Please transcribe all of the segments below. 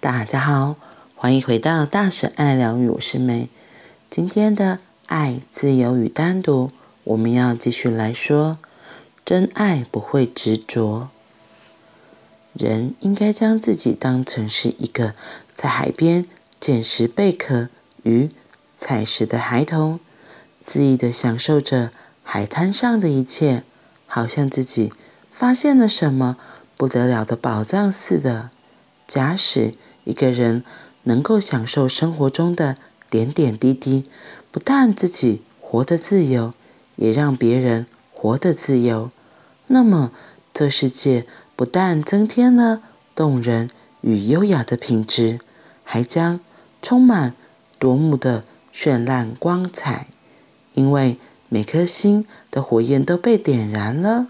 大家好，欢迎回到大神爱疗愈，我是梅。今天的爱、自由与单独，我们要继续来说。真爱不会执着。人应该将自己当成是一个在海边捡拾贝壳与采石的孩童，恣意的享受着海滩上的一切，好像自己发现了什么不得了的宝藏似的。假使一个人能够享受生活中的点点滴滴，不但自己活得自由，也让别人活得自由，那么这世界不但增添了动人与优雅的品质，还将充满夺目的绚烂光彩，因为每颗心的火焰都被点燃了，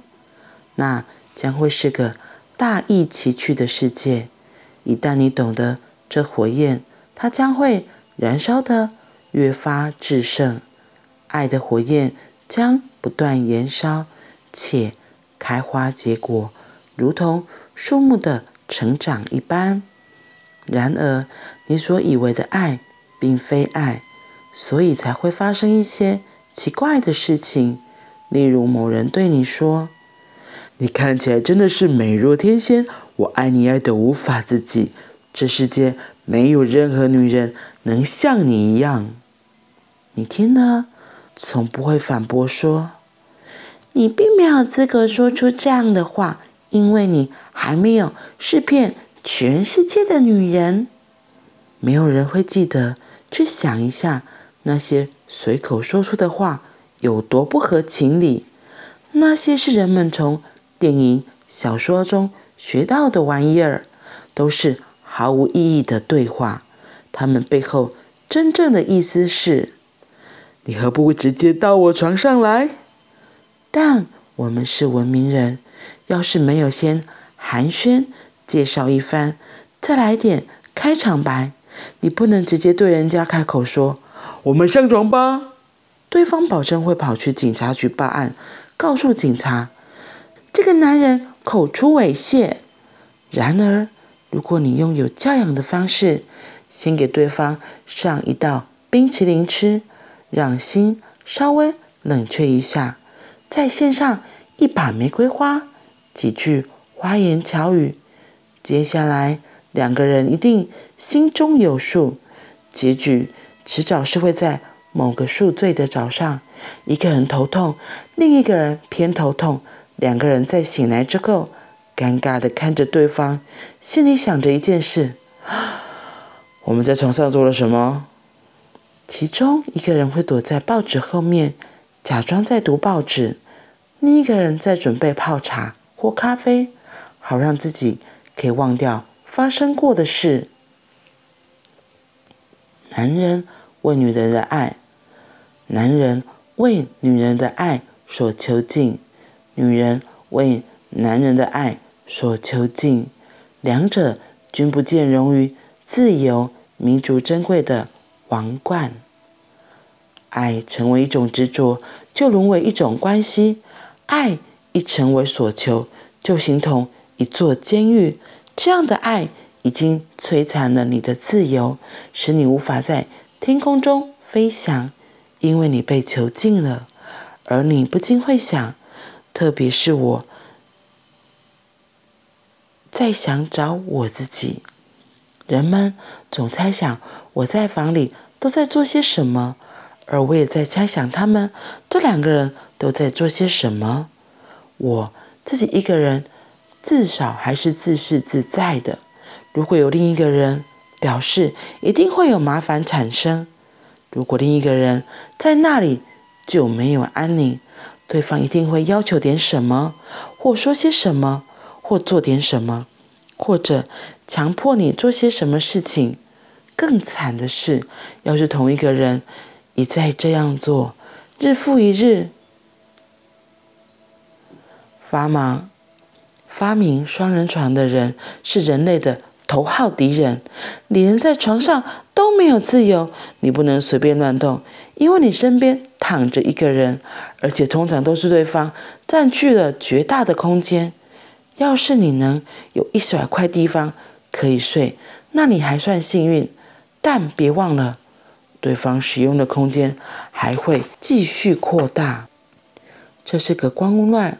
那将会是个大异奇趣的世界。一旦你懂得这火焰，它将会燃烧得越发炽盛，爱的火焰将不断燃烧，且开花结果，如同树木的成长一般。然而，你所以为的爱，并非爱，所以才会发生一些奇怪的事情。例如，某人对你说：“你看起来真的是美若天仙。”我爱你爱得无法自己，这世界没有任何女人能像你一样。你听了，从不会反驳说：“你并没有资格说出这样的话，因为你还没有试遍全世界的女人。”没有人会记得去想一下那些随口说出的话有多不合情理。那些是人们从电影、小说中。学到的玩意儿都是毫无意义的对话，他们背后真正的意思是：你何不直接到我床上来？但我们是文明人，要是没有先寒暄介绍一番，再来点开场白，你不能直接对人家开口说“我们上床吧”，对方保证会跑去警察局报案，告诉警察这个男人。口出猥亵。然而，如果你用有教养的方式，先给对方上一道冰淇淋吃，让心稍微冷却一下，再献上一把玫瑰花，几句花言巧语，接下来两个人一定心中有数，结局迟早是会在某个宿醉的早上，一个人头痛，另一个人偏头痛。两个人在醒来之后，尴尬的看着对方，心里想着一件事：我们在床上做了什么？其中一个人会躲在报纸后面，假装在读报纸；另一个人在准备泡茶或咖啡，好让自己可以忘掉发生过的事。男人为女人的爱，男人为女人的爱所囚禁。女人为男人的爱所囚禁，两者均不见容于自由、民族珍贵的王冠。爱成为一种执着，就沦为一种关系；爱一成为所求，就形同一座监狱。这样的爱已经摧残了你的自由，使你无法在天空中飞翔，因为你被囚禁了。而你不禁会想。特别是我，在想找我自己。人们总猜想我在房里都在做些什么，而我也在猜想他们这两个人都在做些什么。我自己一个人，至少还是自视自在的。如果有另一个人，表示一定会有麻烦产生。如果另一个人在那里，就没有安宁。对方一定会要求点什么，或说些什么，或做点什么，或者强迫你做些什么事情。更惨的是，要是同一个人一再这样做，日复一日，发明发明双人床的人是人类的头号敌人。你连在床上都没有自由，你不能随便乱动，因为你身边。躺着一个人，而且通常都是对方占据了绝大的空间。要是你能有一小块地方可以睡，那你还算幸运。但别忘了，对方使用的空间还会继续扩大。这是个光乱，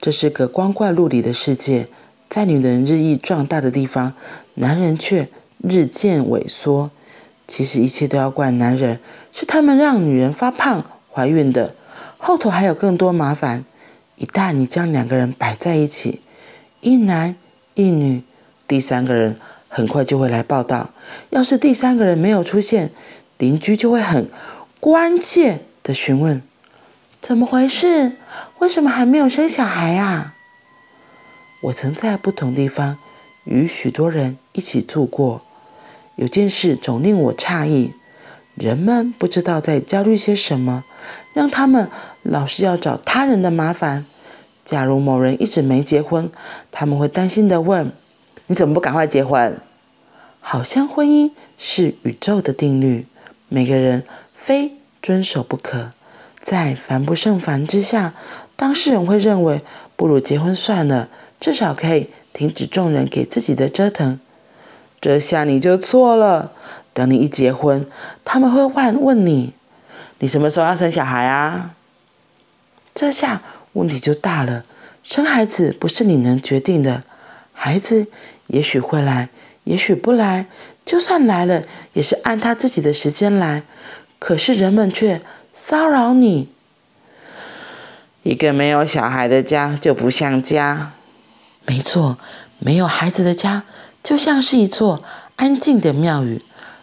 这是个光怪陆离的世界。在女人日益壮大的地方，男人却日渐萎缩。其实一切都要怪男人，是他们让女人发胖、怀孕的。后头还有更多麻烦。一旦你将两个人摆在一起，一男一女，第三个人很快就会来报道。要是第三个人没有出现，邻居就会很关切地询问：“怎么回事？为什么还没有生小孩啊？”我曾在不同地方与许多人一起住过，有件事总令我诧异：人们不知道在焦虑些什么。让他们老是要找他人的麻烦。假如某人一直没结婚，他们会担心地问：“你怎么不赶快结婚？”好像婚姻是宇宙的定律，每个人非遵守不可。在烦不胜烦之下，当事人会认为不如结婚算了，至少可以停止众人给自己的折腾。这下你就错了。等你一结婚，他们会问问你。你什么时候要生小孩啊？这下问题就大了。生孩子不是你能决定的，孩子也许会来，也许不来。就算来了，也是按他自己的时间来。可是人们却骚扰你。一个没有小孩的家就不像家。没错，没有孩子的家就像是一座安静的庙宇，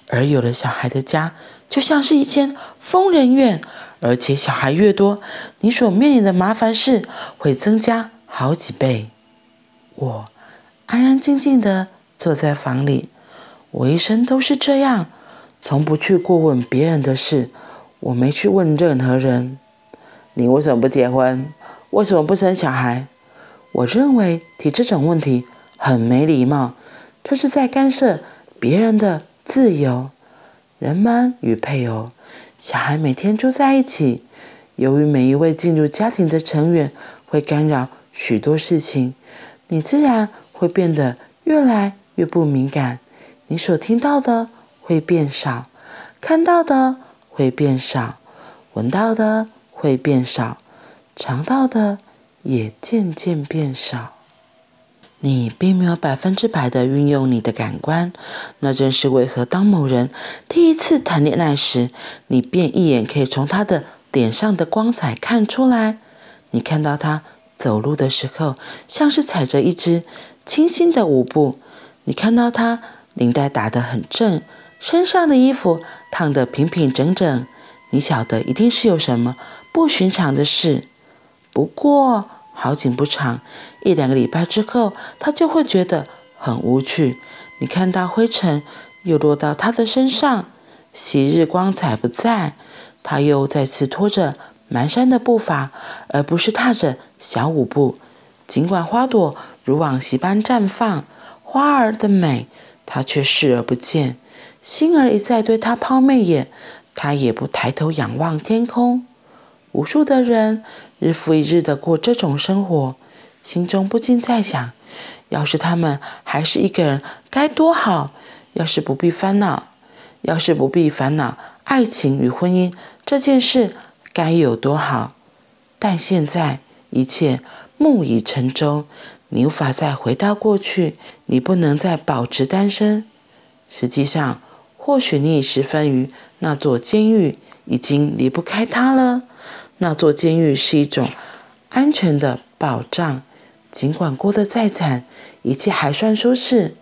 而有了小孩的家，就像是一间疯人院，而且小孩越多，你所面临的麻烦事会增加好几倍。我安安静静地坐在房里，我一生都是这样，从不去过问别人的事。我没去问任何人：“你为什么不结婚？为什么不生小孩？”我认为提这种问题很没礼貌，这是在干涉别人的自由。人们与配偶、小孩每天住在一起，由于每一位进入家庭的成员会干扰许多事情，你自然会变得越来越不敏感。你所听到的会变少，看到的会变少，闻到的会变少，尝到的也渐渐变少。你并没有百分之百的运用你的感官，那正是为何当某人第一次谈恋爱时，你便一眼可以从他的脸上的光彩看出来。你看到他走路的时候，像是踩着一支清新的舞步；你看到他领带打得很正，身上的衣服烫得平平整整，你晓得一定是有什么不寻常的事。不过，好景不长，一两个礼拜之后，他就会觉得很无趣。你看到灰尘又落到他的身上，昔日光彩不在，他又再次拖着蹒跚的步伐，而不是踏着小舞步。尽管花朵如往昔般绽放，花儿的美他却视而不见。星儿一再对他抛媚眼，他也不抬头仰望天空。无数的人日复一日的过这种生活，心中不禁在想：要是他们还是一个人，该多好！要是不必烦恼，要是不必烦恼爱情与婚姻这件事，该有多好！但现在一切木已成舟，你无法再回到过去，你不能再保持单身。实际上，或许你已十分于那座监狱，已经离不开它了。那座监狱是一种安全的保障，尽管过得再惨，一切还算舒适。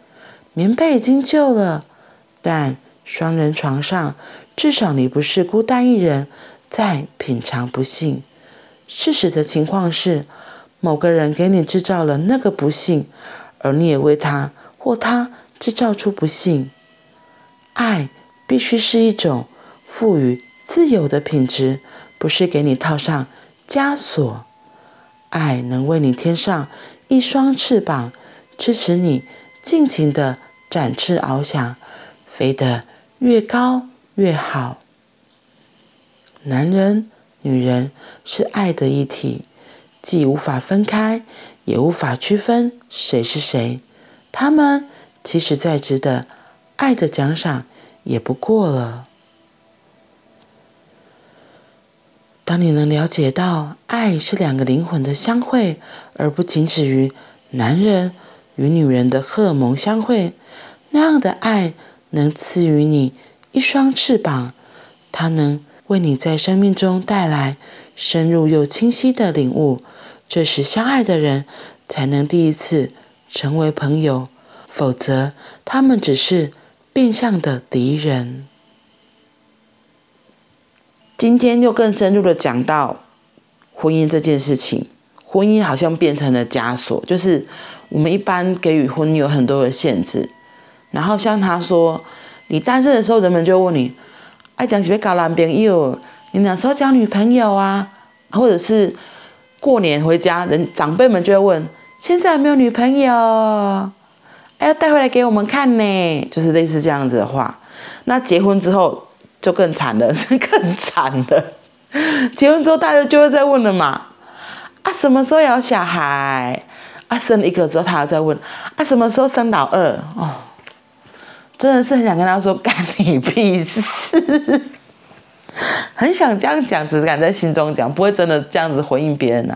棉被已经旧了，但双人床上，至少你不是孤单一人，在品尝不幸。事实的情况是，某个人给你制造了那个不幸，而你也为他或他制造出不幸。爱必须是一种赋予自由的品质。不是给你套上枷锁，爱能为你添上一双翅膀，支持你尽情地展翅翱翔，飞得越高越好。男人、女人是爱的一体，既无法分开，也无法区分谁是谁。他们其实在值得爱的奖赏也不过了。当你能了解到爱是两个灵魂的相会，而不仅止于男人与女人的荷尔蒙相会，那样的爱能赐予你一双翅膀，它能为你在生命中带来深入又清晰的领悟。这时，相爱的人才能第一次成为朋友，否则他们只是变相的敌人。今天又更深入的讲到婚姻这件事情，婚姻好像变成了枷锁，就是我们一般给予婚姻有很多的限制。然后像他说，你单身的时候，人们就问你，爱讲是要交男朋友，你哪时候交女朋友啊？或者是过年回家，人长辈们就会问，现在有没有女朋友？哎，要带回来给我们看呢，就是类似这样子的话。那结婚之后。就更惨了，更惨了。结婚之后，大家就会再问了嘛？啊，什么时候要小孩？啊，生一个之后，他还在问啊，什么时候生老二？哦，真的是很想跟他说，干你屁事！很想这样讲，只是敢在心中讲，不会真的这样子回应别人、啊。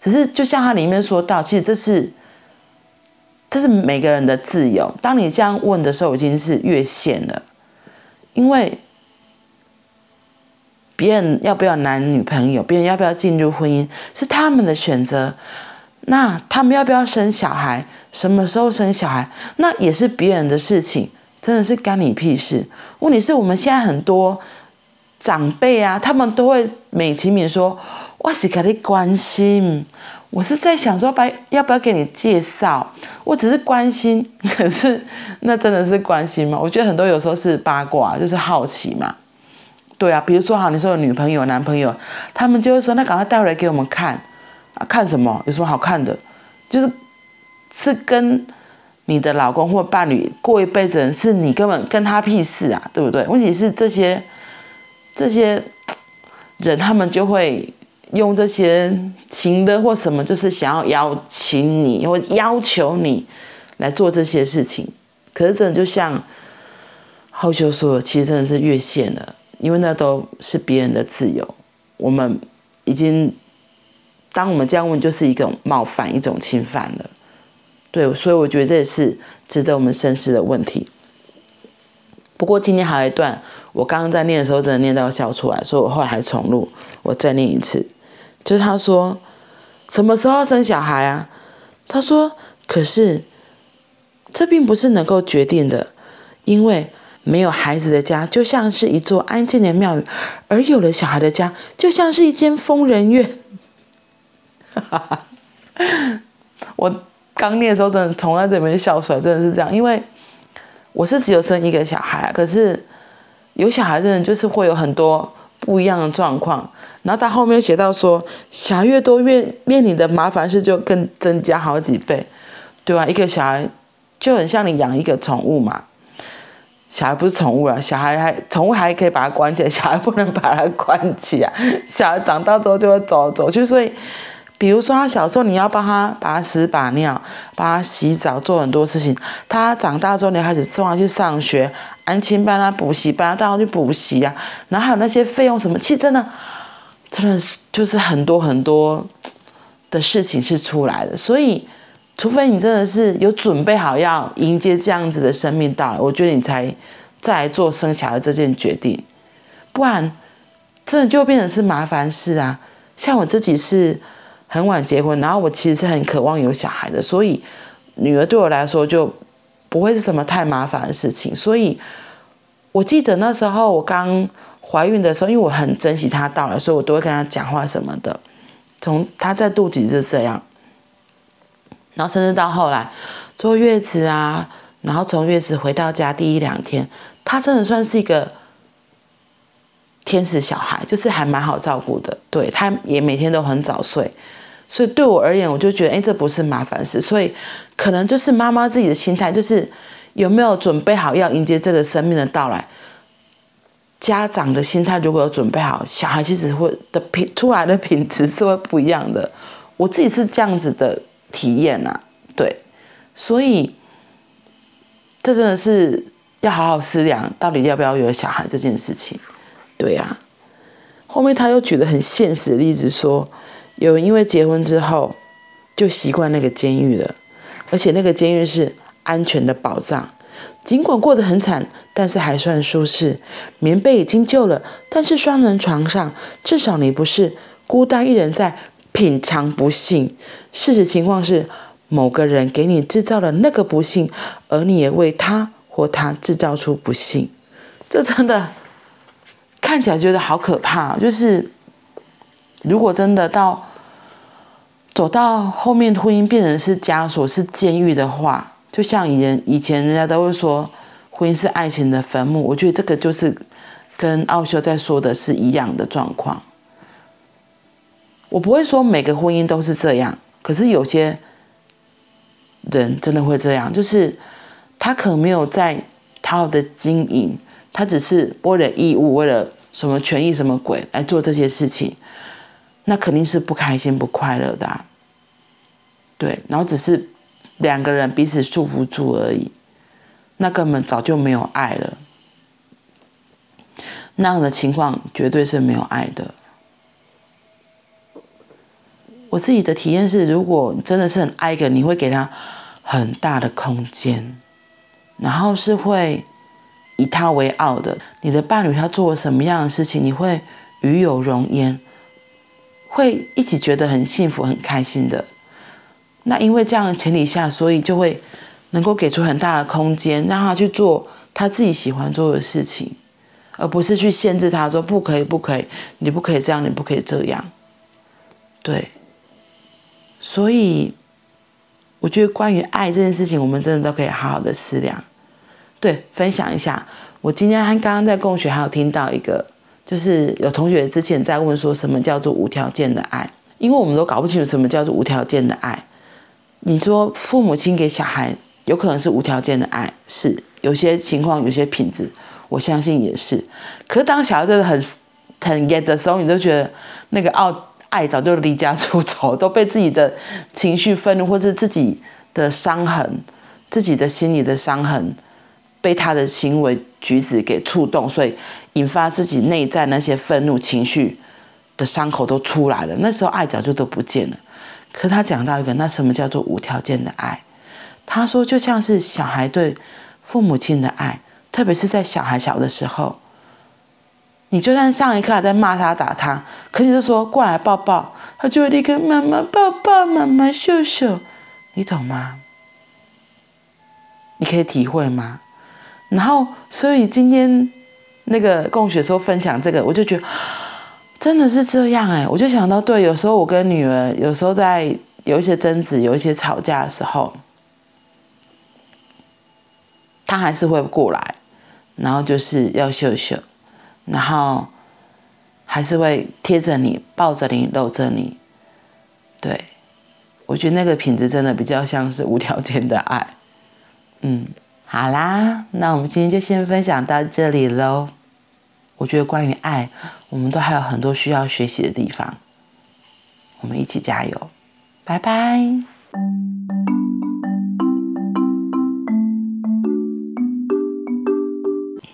只是就像他里面说到，其实这是这是每个人的自由。当你这样问的时候，已经是越线了，因为。别人要不要男女朋友，别人要不要进入婚姻，是他们的选择。那他们要不要生小孩，什么时候生小孩，那也是别人的事情，真的是干你屁事。问题是我们现在很多长辈啊，他们都会美其名说：“我是给你关心，我是在想说，把要不要给你介绍？我只是关心。”可是那真的是关心吗？我觉得很多有时候是八卦，就是好奇嘛。对啊，比如说哈，你说有女朋友、男朋友，他们就会说，那赶快带回来给我们看啊！看什么？有什么好看的？就是是跟你的老公或伴侣过一辈子，是你根本跟他屁事啊，对不对？问题是这些这些人，他们就会用这些情的或什么，就是想要邀请你或要求你来做这些事情。可是真的就像浩修说，其实真的是越线了。因为那都是别人的自由，我们已经，当我们这样问，就是一种冒犯，一种侵犯了。对，所以我觉得这也是值得我们深思的问题。不过今天还有一段，我刚刚在念的时候，真的念到笑出来，所以我后来还重录，我再念一次。就是他说，什么时候生小孩啊？他说，可是这并不是能够决定的，因为。没有孩子的家就像是一座安静的庙宇，而有了小孩的家就像是一间疯人院。我刚念的时候，真的从来这边笑出来，真的是这样，因为我是只有生一个小孩，可是有小孩的人就是会有很多不一样的状况。然后他后面写到说，小孩越多，越面临的麻烦事就更增加好几倍，对吧？一个小孩就很像你养一个宠物嘛。小孩不是宠物了，小孩还宠物还可以把它关起来，小孩不能把它关起来。小孩长大之后就会走走去，所以，比如说他小时候你要帮他把屎把尿，帮他洗澡，做很多事情。他长大之后你开始送他去上学，安亲班啊，补习班啊，带他去补习啊，然后还有那些费用什么，其实真的，真的是就是很多很多的事情是出来的，所以。除非你真的是有准备好要迎接这样子的生命到来，我觉得你才再来做生小孩这件决定，不然真的就变成是麻烦事啊。像我自己是很晚结婚，然后我其实是很渴望有小孩的，所以女儿对我来说就不会是什么太麻烦的事情。所以我记得那时候我刚怀孕的时候，因为我很珍惜她到来，所以我都会跟她讲话什么的，从她在肚子就这样。然后甚至到后来坐月子啊，然后从月子回到家第一两天，他真的算是一个天使小孩，就是还蛮好照顾的。对，他也每天都很早睡，所以对我而言，我就觉得，哎，这不是麻烦事。所以可能就是妈妈自己的心态，就是有没有准备好要迎接这个生命的到来。家长的心态如果有准备好，小孩其实会的品出来的品质是会不一样的。我自己是这样子的。体验呐、啊，对，所以这真的是要好好思量，到底要不要有小孩这件事情。对呀、啊，后面他又举了很现实的例子说，说有人因为结婚之后就习惯那个监狱了，而且那个监狱是安全的保障，尽管过得很惨，但是还算舒适。棉被已经旧了，但是双人床上，至少你不是孤单一人在品尝不幸。事实情况是，某个人给你制造了那个不幸，而你也为他或他制造出不幸。这真的。看起来觉得好可怕，就是如果真的到走到后面，婚姻变成是枷锁、是监狱的话，就像以前以前人家都会说，婚姻是爱情的坟墓。我觉得这个就是跟奥修在说的是一样的状况。我不会说每个婚姻都是这样，可是有些人真的会这样，就是他可能没有在好好的经营，他只是为了义务，为了。什么权益什么鬼来做这些事情，那肯定是不开心不快乐的啊。对，然后只是两个人彼此束缚住而已，那根本早就没有爱了。那样的情况绝对是没有爱的。我自己的体验是，如果真的是很爱一个，你会给他很大的空间，然后是会。以他为傲的，你的伴侣他做了什么样的事情，你会与有荣焉，会一起觉得很幸福、很开心的。那因为这样的前提下，所以就会能够给出很大的空间，让他去做他自己喜欢做的事情，而不是去限制他说不可以、不可以，你不可以这样，你不可以这样。对，所以我觉得关于爱这件事情，我们真的都可以好好的思量。对，分享一下。我今天刚刚在共学，还有听到一个，就是有同学之前在问说，什么叫做无条件的爱？因为我们都搞不清楚什么叫做无条件的爱。你说父母亲给小孩有可能是无条件的爱，是有些情况、有些品质，我相信也是。可是当小孩真的很很严的时候，你都觉得那个爱爱早就离家出走，都被自己的情绪愤怒，或是自己的伤痕、自己的心里的伤痕。被他的行为举止给触动，所以引发自己内在那些愤怒情绪的伤口都出来了。那时候爱早就都不见了。可他讲到一个，那什么叫做无条件的爱？他说就像是小孩对父母亲的爱，特别是在小孩小的时候，你就算上一刻还在骂他打他，可你就说过来抱抱，他就会立刻妈妈抱抱，妈妈秀秀，你懂吗？你可以体会吗？然后，所以今天那个共学时候分享这个，我就觉得真的是这样哎，我就想到，对，有时候我跟女儿有时候在有一些争执、有一些吵架的时候，她还是会过来，然后就是要秀秀，然后还是会贴着你、抱着你、搂着你。对，我觉得那个品质真的比较像是无条件的爱，嗯。好啦，那我们今天就先分享到这里喽。我觉得关于爱，我们都还有很多需要学习的地方。我们一起加油，拜拜。